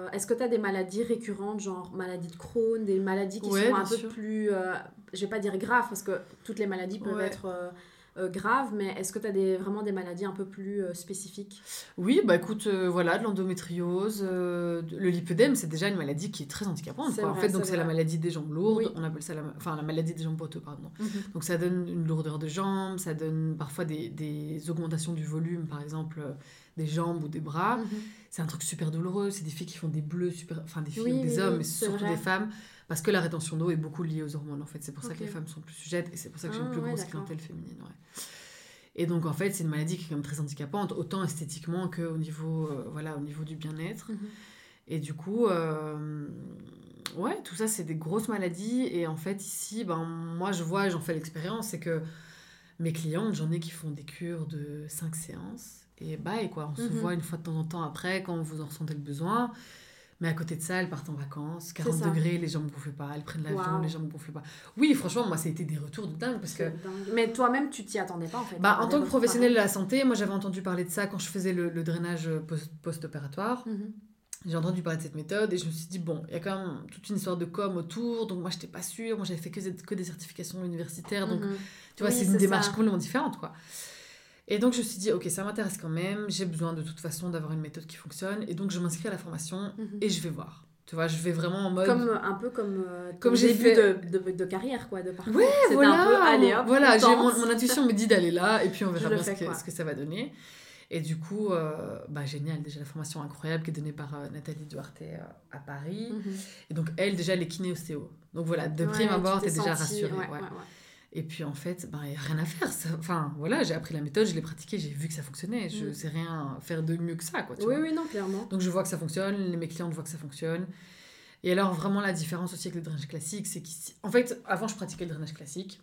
Euh, est-ce que tu as des maladies récurrentes, genre maladie de Crohn, des maladies qui sont un peu plus, euh, je vais pas dire graves, parce que toutes les maladies peuvent être euh, euh, grave, mais est-ce que tu as des, vraiment des maladies un peu plus spécifiques? Oui, bah écoute, voilà, de l'endométriose, le lipœdème, c'est déjà une maladie qui est très handicapante. en fait, donc c'est la maladie des jambes lourdes, on appelle ça la, enfin, la maladie des jambes boiteux, pardon. Mhm. Donc ça donne une lourdeur de jambes, ça donne parfois des, des augmentations du volume, par exemple des jambes ou des bras. Mhm. C'est un truc super douloureux, c'est des filles qui font des bleus, super, enfin des filles ou des hommes, mais surtout des femmes parce que la rétention d'eau est beaucoup liée aux hormones, en fait. C'est pour ça que les femmes sont plus sujettes et c'est pour ça que j'ai une ah, plus grosse clientèle féminine. Et donc, en fait, c'est une maladie qui est quand même très handicapante, autant esthétiquement qu'au niveau, euh, voilà, au niveau du bien-être. Mhm. Et du coup, euh, ouais, tout ça, c'est des grosses maladies. Et en fait, ici, ben, moi, je vois, j'en fais l'expérience, c'est que mes clientes, j'en ai qui font des cures de 5 séances. Et bye, quoi. On se mhm. voit une fois de temps en temps après, quand vous en ressentez le besoin. Mais à côté de ça, elles partent en vacances, 40 degrés, les gens ne gonflent pas, elles prennent l'avion, les gens ne gonflent pas. Oui, franchement, moi, ça a été des retours de dingue. Parce que... Mais toi-même, tu t'y attendais pas en fait bah, En tant que professionnel de la santé, moi j'avais entendu parler de ça quand je faisais le, drainage post-opératoire. Mhm. J'ai entendu parler de cette méthode et je me suis dit, bon, il y a quand même toute une histoire de com autour, donc moi je n'étais pas sûre, moi j'avais fait que, que des certifications universitaires, donc mhm. tu vois, c'est une démarche complètement différente quoi. Et donc, je me suis dit, ok, ça m'intéresse quand même. J'ai besoin de toute façon d'avoir une méthode qui fonctionne. Et donc, je m'inscris à la formation mhm. et je vais voir. Tu vois, je vais vraiment en mode. Comme, un peu comme, euh, comme j'ai début fait... de, de, de, carrière, quoi, de parcours. Ouais, voilà. Un peu, allez, hop, voilà, mon, mon, intuition me dit d'aller là et puis on verra bien ce que, ce que, ça va donner. Et du coup, euh, bah, génial, déjà la formation incroyable qui est donnée par euh, Nathalie Duarte à Paris. Mhm. Et donc, elle, déjà, elle est kiné-ostéo. Donc voilà, de prime abord, t'es déjà rassurée. Ouais, et puis en fait, il n'y a rien à faire. Enfin, voilà, j'ai appris la méthode, je l'ai pratiquée, j'ai vu que ça fonctionnait. Je ne mm. sais rien faire de mieux que ça. Quoi, oui, oui, non, clairement. Donc je vois que ça fonctionne, mes clientes voient que ça fonctionne. Et alors, vraiment, la différence aussi avec le drainage classique, c'est qu'ici. En fait, avant, je pratiquais le drainage classique.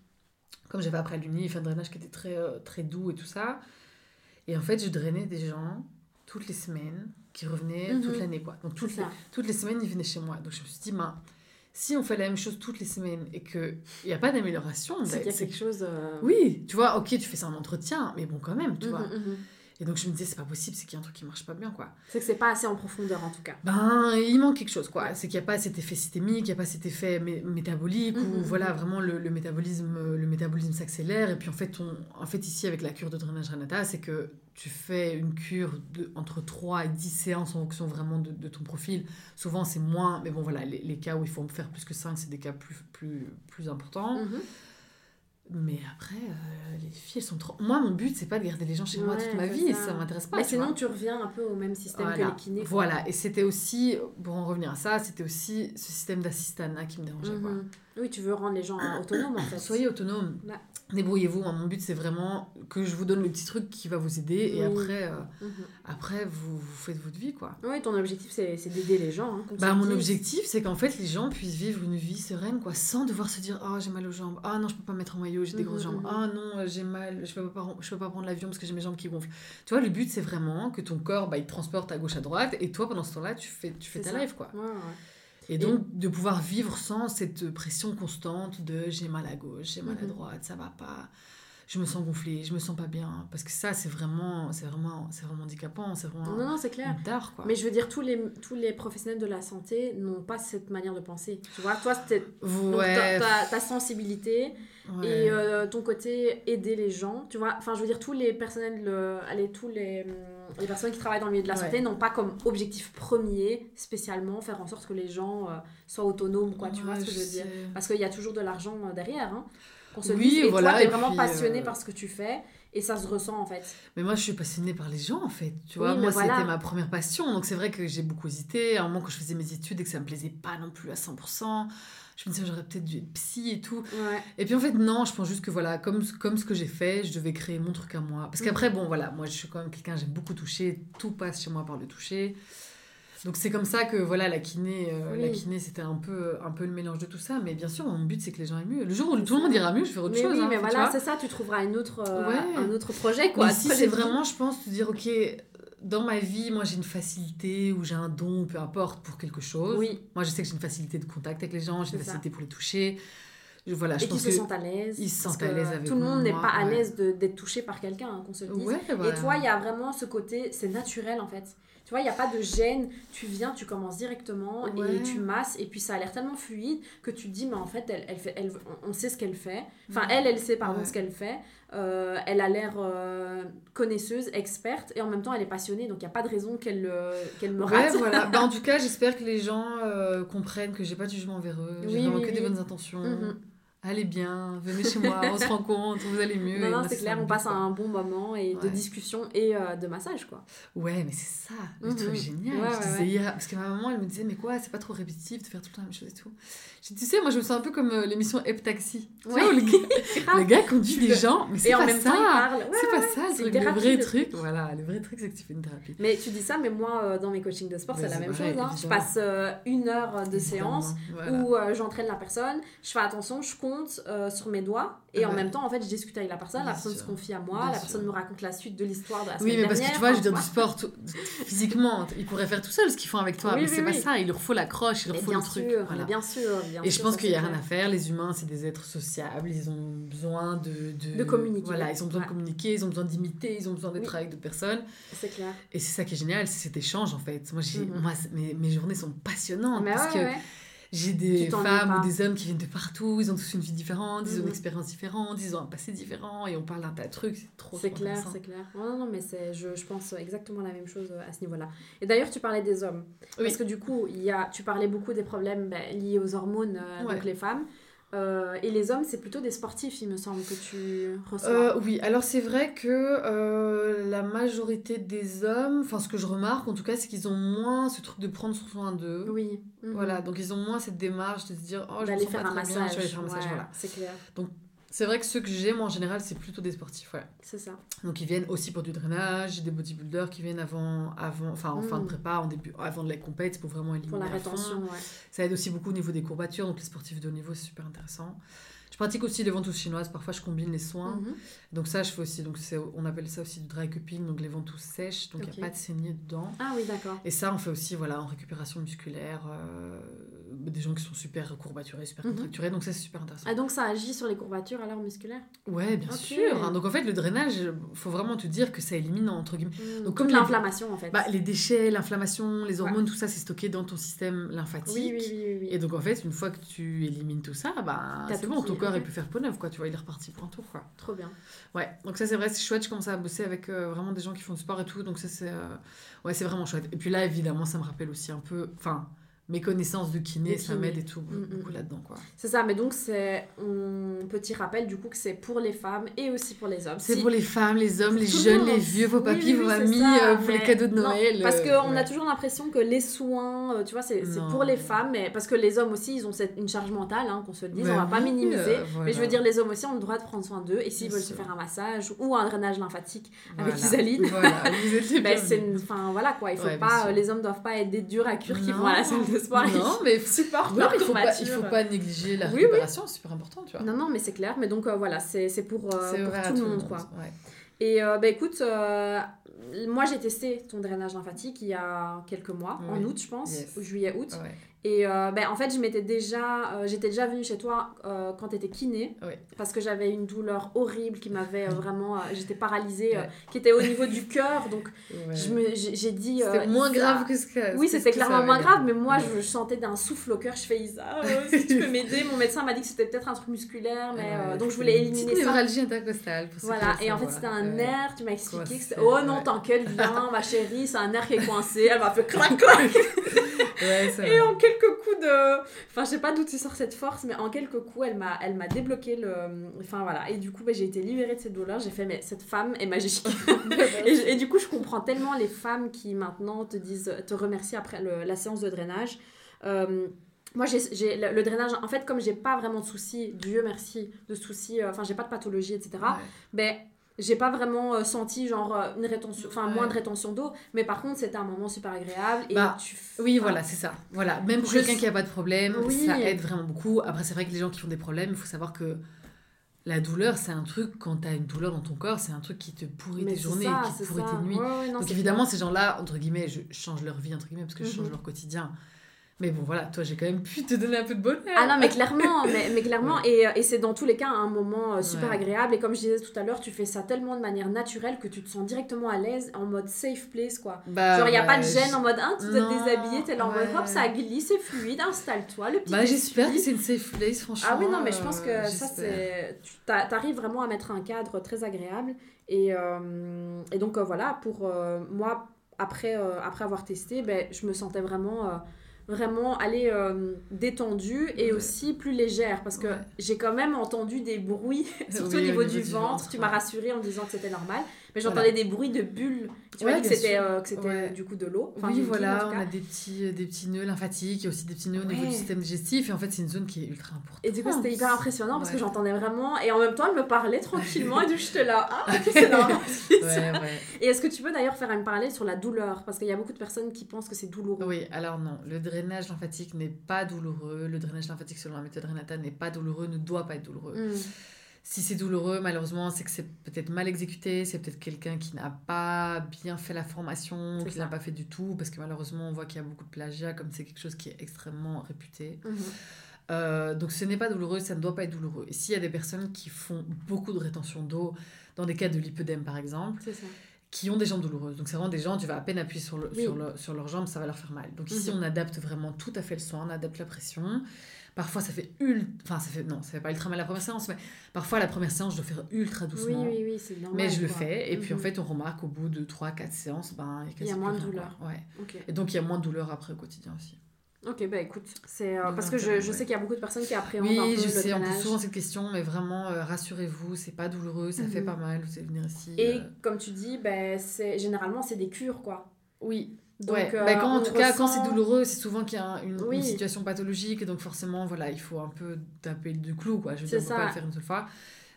Comme j'avais appris à l'Uni, fait un drainage qui était très, euh, très doux et tout ça. Et en fait, je drainais des gens toutes les semaines qui revenaient toute mhm. l'année, quoi. Donc, toutes les, toutes les semaines, ils venaient chez moi. Donc, je me suis dit, ben si on fait la même chose toutes les semaines et qu'il n'y a pas d'amélioration, c'est ben, qu'il y a quelque chose. Euh, oui, tu vois, ok, tu fais ça en entretien, mais bon, quand même, tu mhm, vois. Mhm. Et donc je me disais, c'est pas possible, c'est qu'il y a un truc qui marche pas bien, quoi. C'est que c'est pas assez en profondeur, en tout cas. Ben, il manque quelque chose, quoi. C'est qu'il n'y a pas cet effet systémique, il n'y a pas cet effet métabolique, où mhm, voilà, vraiment le, métabolisme, le métabolisme s'accélère. Et puis en fait, on, en fait, ici, avec la cure de drainage Renata, c'est que tu fais une cure de, entre 3 et 10 séances en fonction vraiment de, de ton profil. Souvent, c'est moins, mais bon, voilà, les, les, cas où il faut faire plus que 5, c'est des cas plus, plus, plus importants. Mhm. Mais après, euh, les filles, elles sont trop. Moi, mon but, c'est pas de garder les gens chez moi toute ma vie, ça, ça m'intéresse pas. Mais sinon, tu reviens un peu au même système que les kinés. Voilà, et c'était aussi, pour en revenir à ça, c'était aussi ce système d'assistanat qui me dérangeait. quoi. Oui, tu veux rendre les gens autonomes en fait. Soyez autonomes. Bah. Débrouillez-vous. Hein. Mon but, c'est vraiment que je vous donne le petit truc qui va vous aider et après, euh, mhm. après vous, vous, faites votre vie. quoi. Oui, ton objectif, c'est d'aider les gens. Hein, bah, mon objectif, c'est qu'en fait, les gens puissent vivre une vie sereine quoi, sans devoir se dire Oh, j'ai mal aux jambes. Ah non, je peux pas mettre en maillot, j'ai des grosses mhm, jambes. Mhm. Ah non, euh, j'ai mal, je peux pas, je peux pas prendre l'avion parce que j'ai mes jambes qui gonflent. Tu vois, le but, c'est vraiment que ton corps, bah, il te transporte à gauche, à droite et toi, pendant ce temps-là, tu fais, tu fais ta life. quoi. Ouais, ouais. Et donc, de pouvoir vivre sans cette pression constante de j'ai mal à gauche, j'ai mal à mhm. droite, ça va pas, je me sens gonflée, je me sens pas bien. Parce que ça, c'est vraiment, c'est vraiment, c'est vraiment handicapant, c'est vraiment. Non, non, c'est clair. Tard, quoi. Mais je veux dire, tous les, tous les professionnels de la santé n'ont pas cette manière de penser. Tu vois, toi, c'est ouais. ta, ta, sensibilité et euh, ton côté aider les gens. Tu vois, enfin, je veux dire, tous les personnels, allez, tous les les personnes qui travaillent dans le milieu de la santé n'ont pas comme objectif premier spécialement faire en sorte que les gens euh, soient autonomes quoi. Tu vois ce que je veux dire? parce qu'il y a toujours de l'argent euh, derrière hein, qu'on se oui, et voilà, toi t'es vraiment passionné euh, par ce que tu fais et ça se ressent en fait. Mais moi je suis passionnée par les gens en fait tu vois. Moi c'était ma première passion donc c'est vrai que j'ai beaucoup hésité. À un moment quand je faisais mes études et que ça me plaisait pas non plus à 100% je me disais j'aurais peut-être dû être psy et tout. Et puis en fait non je pense juste que voilà comme comme ce que j'ai fait je devais créer mon truc à moi. Parce qu'après mhm. bon voilà moi je suis quand même quelqu'un j'aime beaucoup toucher. Tout passe chez moi par le toucher. Donc c'est comme ça que voilà la kiné euh, la kiné c'était un peu un peu le mélange de tout ça. Mais bien sûr mon but c'est que les gens aient mieux. Le jour où tout le monde ira mieux je faire autre chose oui hein, mais voilà c'est ça tu trouveras une autre euh, un autre projet quoi. Si c'est vraiment je pense te dire ok dans ma vie, moi j'ai une facilité ou j'ai un don, peu importe, pour quelque chose. Oui. Moi je sais que j'ai une facilité de contact avec les gens, j'ai une facilité pour les toucher. Voilà, et qu'ils se sentent à l'aise. Ils se sentent à l'aise avec Tout le monde n'est pas à l'aise d'être touché par quelqu'un, hein, qu'on se le dise. Et toi, il y a vraiment ce côté, c'est naturel en fait. Tu vois, il n'y a pas de gêne. Tu viens, tu commences directement et tu masses. Et puis ça a l'air tellement fluide que tu te dis, mais en fait, elle, elle fait, elle, on sait ce qu'elle fait. Enfin, elle, elle sait, pardon, ce qu'elle fait. Euh, elle a l'air euh, connaisseuse, experte. Et en même temps, elle est passionnée. Donc, il n'y a pas de raison qu'elle euh, qu'elle me rate. voilà. bah, en tout cas, j'espère que les gens comprennent que j'ai pas de jugement envers eux. J'ai vraiment que des bonnes intentions. Mm-hmm allez bien, venez chez moi, on se rencontre, vous allez mieux. Non, non, c'est clair, on passe un bon moment et de discussion et euh, de massage, quoi. Ouais, mais c'est ça, le truc mhm. génial. je disais parce que ma maman, elle me disait, mais quoi, c'est pas trop répétitif de faire tout le temps la même chose et tout. Je dis, tu sais, moi, je me sens un peu comme euh, l'émission Ep Taxi. Tu vois, le gars, le gars conduit des gens, mais c'est pas, ça. C'est pas ça, le, truc, le vrai truc. Voilà, le vrai truc, c'est que tu fais une thérapie. Mais tu dis ça, mais moi, euh, dans mes coachings de sport, c'est la même chose. Hein. Je passe une heure de séance où j'entraîne la personne, je fais attention, je compte sur mes doigts. Et en même temps en fait je discute avec la personne la personne se confie à moi la personne me raconte la suite de l'histoire de la semaine oui mais parce que tu vois je veux dire du sport physiquement. Ils pourraient faire tout seul ce qu'ils font avec toi. Mais c'est pas ça. Il leur faut l'accroche il leur faut le truc. voilà. bien sûr et je pense qu'il y a rien à faire. Les humains c'est des êtres sociables. Ils ont besoin de de, communiquer. Voilà ils ont besoin de communiquer ils ont besoin d'imiter ils ont besoin d'être avec d'autres personnes. C'est clair. Et c'est ça qui est génial c'est cet échange en fait. Moi, mm-hmm. moi mes, mes journées sont passionnantes parce que j'ai des femmes ou des hommes qui viennent de partout, ils ont tous une vie différente, ils ont une mhm. expérience différente, ils ont un passé différent et on parle d'un tas de trucs, c'est trop C'est clair, c'est clair. Non, non, mais je, je pense exactement la même chose à ce niveau-là. Et d'ailleurs, tu parlais des hommes. Parce que du coup, il y a, tu parlais beaucoup des problèmes ben, liés aux hormones, euh, donc les femmes. Euh, et les hommes, c'est plutôt des sportifs, il me semble, que tu reçois. Euh, oui, alors c'est vrai que euh, la majorité des hommes, enfin ce que je remarque en tout cas, c'est qu'ils ont moins ce truc de prendre soin d'eux. Oui. Mhm. Voilà, donc ils ont moins cette démarche de se dire, oh, je vais faire un massage. je vais faire un massage, voilà. C'est clair. Donc c'est vrai que ceux que j'aime en général, c'est plutôt des sportifs, ouais. C'est ça. Donc ils viennent aussi pour du drainage, des bodybuilders qui viennent avant, avant enfin en fin de mm. prépa, en début, avant de la compète pour vraiment éliminer. Pour la rétention, ouais. Ça aide aussi beaucoup au niveau des courbatures, donc les sportifs de haut niveau, c'est super intéressant. Je pratique aussi les ventouses chinoises, parfois je combine les soins. Mhm. Donc ça, je fais aussi, donc on appelle ça aussi du dry cupping, donc les ventouses sèches, donc il n'y a pas de saignée dedans. Ah oui, d'accord. Et ça, on fait aussi voilà, en récupération musculaire. Euh, des gens qui sont super courbaturés, super mhm. contracturés, donc ça c'est super intéressant. Ah donc ça agit sur les courbatures alors musculaires? Ouais, bien sûr. Hein. donc en fait le drainage, faut vraiment te dire que ça élimine entre guillemets. Mhm. donc comme l'inflammation en fait. Bah, les déchets, l'inflammation, les hormones, tout ça c'est stocké dans ton système lymphatique. Oui, oui, oui, oui, Et donc en fait une fois que tu élimines tout ça, bah c'est bon, ton corps il peut faire peau neuve quoi, tu vois, il est reparti pour un tour quoi. Trop bien. Ouais, donc ça c'est vrai, c'est chouette, je commence à bosser avec euh, vraiment des gens qui font du sport et tout, donc ça c'est euh, ouais, c'est vraiment chouette. Et puis là évidemment ça me rappelle aussi un peu, enfin mes connaissances de kiné, ça m'aide et tout, mm, mm, mm. là-dedans. quoi. C'est ça, mais donc c'est un petit rappel du coup que c'est pour les femmes et aussi pour les hommes. C'est pour les femmes, les hommes, les jeunes, les vieux, vos papis, vos mamies, euh, pour les cadeaux de Noël. parce qu'on a toujours l'impression que les soins, euh, tu vois, c'est pour les femmes, mais parce que les hommes aussi, ils ont cette, une charge mentale, hein, qu'on se le dise, on va pas minimiser. Euh, mais je veux dire, les hommes aussi ont le droit de prendre soin d'eux et s'ils veulent se faire un massage ou un drainage lymphatique avec Isaline, voilà, ben, Enfin voilà quoi, il faut pas, les hommes doivent pas être des durs à cuire qui vont à la salle de sport. Non, mais support non, il faut pas, il faut pas négliger la récupération, c'est super important, tu vois. Non, non, mais c'est clair. Mais donc, euh, voilà, c'est pour, euh, pour tout, le monde, quoi. Et euh, bah, écoute, moi j'ai testé ton drainage lymphatique il y a quelques mois, en août, je pense, juillet-août. Et euh, ben, en fait, je m'étais déjà, euh, j'étais déjà venue chez toi euh, quand tu étais kiné. Parce que j'avais une douleur horrible qui m'avait vraiment. j'étais paralysée, qui était au niveau du cœur. Donc, j'ai dit. C'était moins grave que ce que. Oui, c'était clairement moins grave, mais moi, je, sentais d'un souffle au cœur. Je fais Isa, si tu peux m'aider. Mon médecin m'a dit que c'était peut-être un truc musculaire, mais donc je voulais éliminer ça. névralgie intercostale. Voilà, et en fait, c'était un nerf. Tu m'as expliqué que c'était. Oh non, t'inquiète, viens, ma chérie, c'est un nerf qui est coincé. Elle m'a fait clac, clac. et en quelques coups de. Enfin, je sais pas d'où tu sors cette force, mais en quelques coups, elle m'a, elle m'a débloqué le. Enfin, voilà. Et du coup, bah, j'ai été libérée de cette douleur. J'ai fait, mais cette femme est magique. et, et, du coup, je comprends tellement les femmes qui maintenant te disent, te remercient après le, la séance de drainage. Euh, moi, j'ai le, drainage, en fait, comme j'ai pas vraiment de soucis, Dieu merci, de soucis, euh, enfin, j'ai pas de pathologie, etc., ben, j'ai pas vraiment euh, senti genre euh, une rétention enfin moins de rétention d'eau mais par contre c'était un moment super agréable et bah, oui voilà c'est ça. Voilà même pour quelqu'un qui a pas de problème ça aide vraiment beaucoup. Après c'est vrai que les gens qui ont des problèmes il faut savoir que la douleur c'est un truc quand tu as une douleur dans ton corps c'est un truc qui te pourrit tes journées qui te pourrit tes nuits. Donc évidemment ces gens là entre guillemets je change leur vie entre guillemets parce que je change mhm. leur quotidien mais bon, voilà, toi, j'ai quand même pu te donner un peu de bonheur. Ah non, mais clairement, mais, mais clairement, et, et c'est dans tous les cas un moment euh, super agréable. Et comme je disais tout à l'heure, tu fais ça tellement de manière naturelle que tu te sens directement à l'aise, en mode safe place, quoi. Bah, Genre, il n'y a pas de gêne en mode, hein, tu dois te déshabiller, t'es là en mode, hop, ça glisse, c'est fluide, installe-toi, le petit. Bah, j'espère que c'est une safe place, franchement. Ah oui, non, mais je pense que euh, ça, c'est. Tu arrives vraiment à mettre un cadre très agréable. Et, euh, et donc, voilà, pour moi, après, après avoir testé, ben, je me sentais vraiment vraiment aller euh, détendue et aussi plus légère parce que j'ai quand même entendu des bruits, surtout au niveau, du, ventre. Tu m'as rassuré en disant que c'était normal. Mais j'entendais des bruits de bulles. Tu m'as dit que c'était euh, du coup de l'eau. oui, voilà, on a des petits, euh, des petits nœuds lymphatiques, il y a aussi des petits nœuds au niveau du système digestif. Et en fait, c'est une zone qui est ultra importante. Et du coup, c'était hyper impressionnant parce que j'entendais vraiment. Et en même temps, elle me parlait tranquillement. et du coup, j'étais là. Ah, c'est normal. et est-ce que tu peux d'ailleurs faire un parallèle sur la douleur? Parce qu'il y a beaucoup de personnes qui pensent que c'est douloureux. Oui, alors non. Le drainage lymphatique n'est pas douloureux. Le drainage lymphatique selon la méthode Renata n'est pas douloureux, ne doit pas être douloureux. Hmm. Si c'est douloureux, malheureusement, c'est que c'est peut-être mal exécuté, c'est peut-être quelqu'un qui n'a pas bien fait la formation, qui n'a pas fait du tout, parce que malheureusement, on voit qu'il y a beaucoup de plagiat, comme c'est quelque chose qui est extrêmement réputé. Mhm. Euh, donc ce n'est pas douloureux, ça ne doit pas être douloureux. Et s'il y a des personnes qui font beaucoup de rétention d'eau, dans des cas de lipœdème par exemple, qui ont des jambes douloureuses. Donc c'est vraiment des gens, tu vas à peine appuyer sur, le, sur, le, sur leurs jambes, ça va leur faire mal. Donc ici, mhm. on adapte vraiment tout à fait le soin, on adapte la pression. Parfois, ça fait ultra. Enfin, ça fait. Non, ça fait pas ultra mal la première séance, mais parfois, la première séance, je dois faire ultra doucement. Oui, oui, oui, c'est normal. Mais je le fais. Et puis, en mhm. fait, on remarque au bout de 3-4 séances, ben, il y a, moins de douleur. Ouais. Et donc, il y a moins de douleur après au quotidien aussi. Ok, bah écoute, c'est euh, parce que je, je sais qu'il y a beaucoup de personnes qui appréhendent oui, un peu je sais, on pose souvent cette question, mais vraiment, euh, rassurez-vous, c'est pas douloureux, ça fait mhm. pas mal, vous allez venir ici. Et euh. comme tu dis, bah, généralement, c'est des cures, quoi. Oui, ouais. Euh, bah, quand, en tout cas, quand c'est douloureux, c'est souvent qu'il y a une, situation pathologique, donc forcément, voilà, il faut un peu taper du clou, quoi. Je veux dire, on peut pas le faire une seule fois.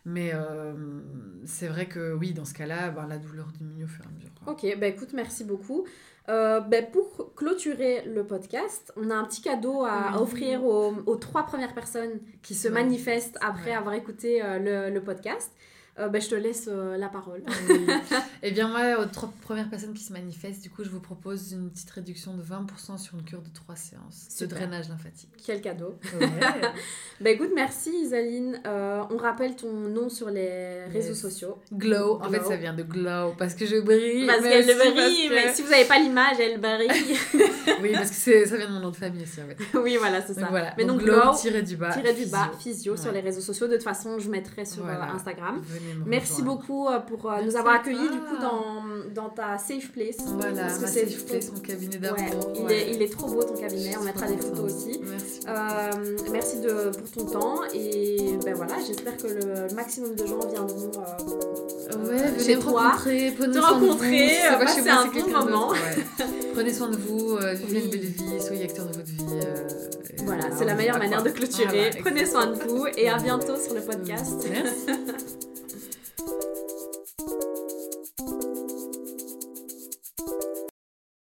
Mais euh, c'est vrai que oui, dans ce cas-là, ben, la douleur diminue au fur et à mesure. Ok, bah écoute, merci beaucoup. Euh, ben, pour clôturer le podcast, on a un petit cadeau à, offrir aux, aux, trois premières personnes qui se manifestent après avoir écouté le, le, podcast. Ben, je te laisse la parole. Eh bien, moi, aux trois premières personnes qui se manifestent, du coup, je vous propose une petite réduction de 20% sur une cure de 3 séances de drainage lymphatique. Quel cadeau. bah écoute, merci Isaline. on rappelle ton nom sur les réseaux sociaux. Glow. En fait, ça vient de glow parce que je brille. Parce qu'elle brille, mais si vous n'avez pas l'image, elle brille. oui, parce que ça vient de mon nom de famille aussi, en fait. oui, voilà, c'est ça. Voilà. Mais donc, glow, tiré du bas. Tiré du bas, physio, sur les réseaux sociaux. De toute façon, je mettrai sur euh, Instagram. Merci beaucoup euh, pour euh, nous avoir accueillis, du coup, dans, dans ta safe place. Voilà, ma safe place, mon cabinet d'amour. il, est, il est trop beau, ton cabinet. On mettra des photos aussi. Merci. merci de, pour ton temps. Et ben voilà, j'espère que le maximum de gens viendront ouais, chez toi. Te rencontrer, passer un bon moment. Prenez soin de vous, vivez une belle vie, soyez acteur de votre vie. voilà, c'est la meilleure manière de clôturer. Prenez soin de vous et à bientôt sur le podcast. Merci.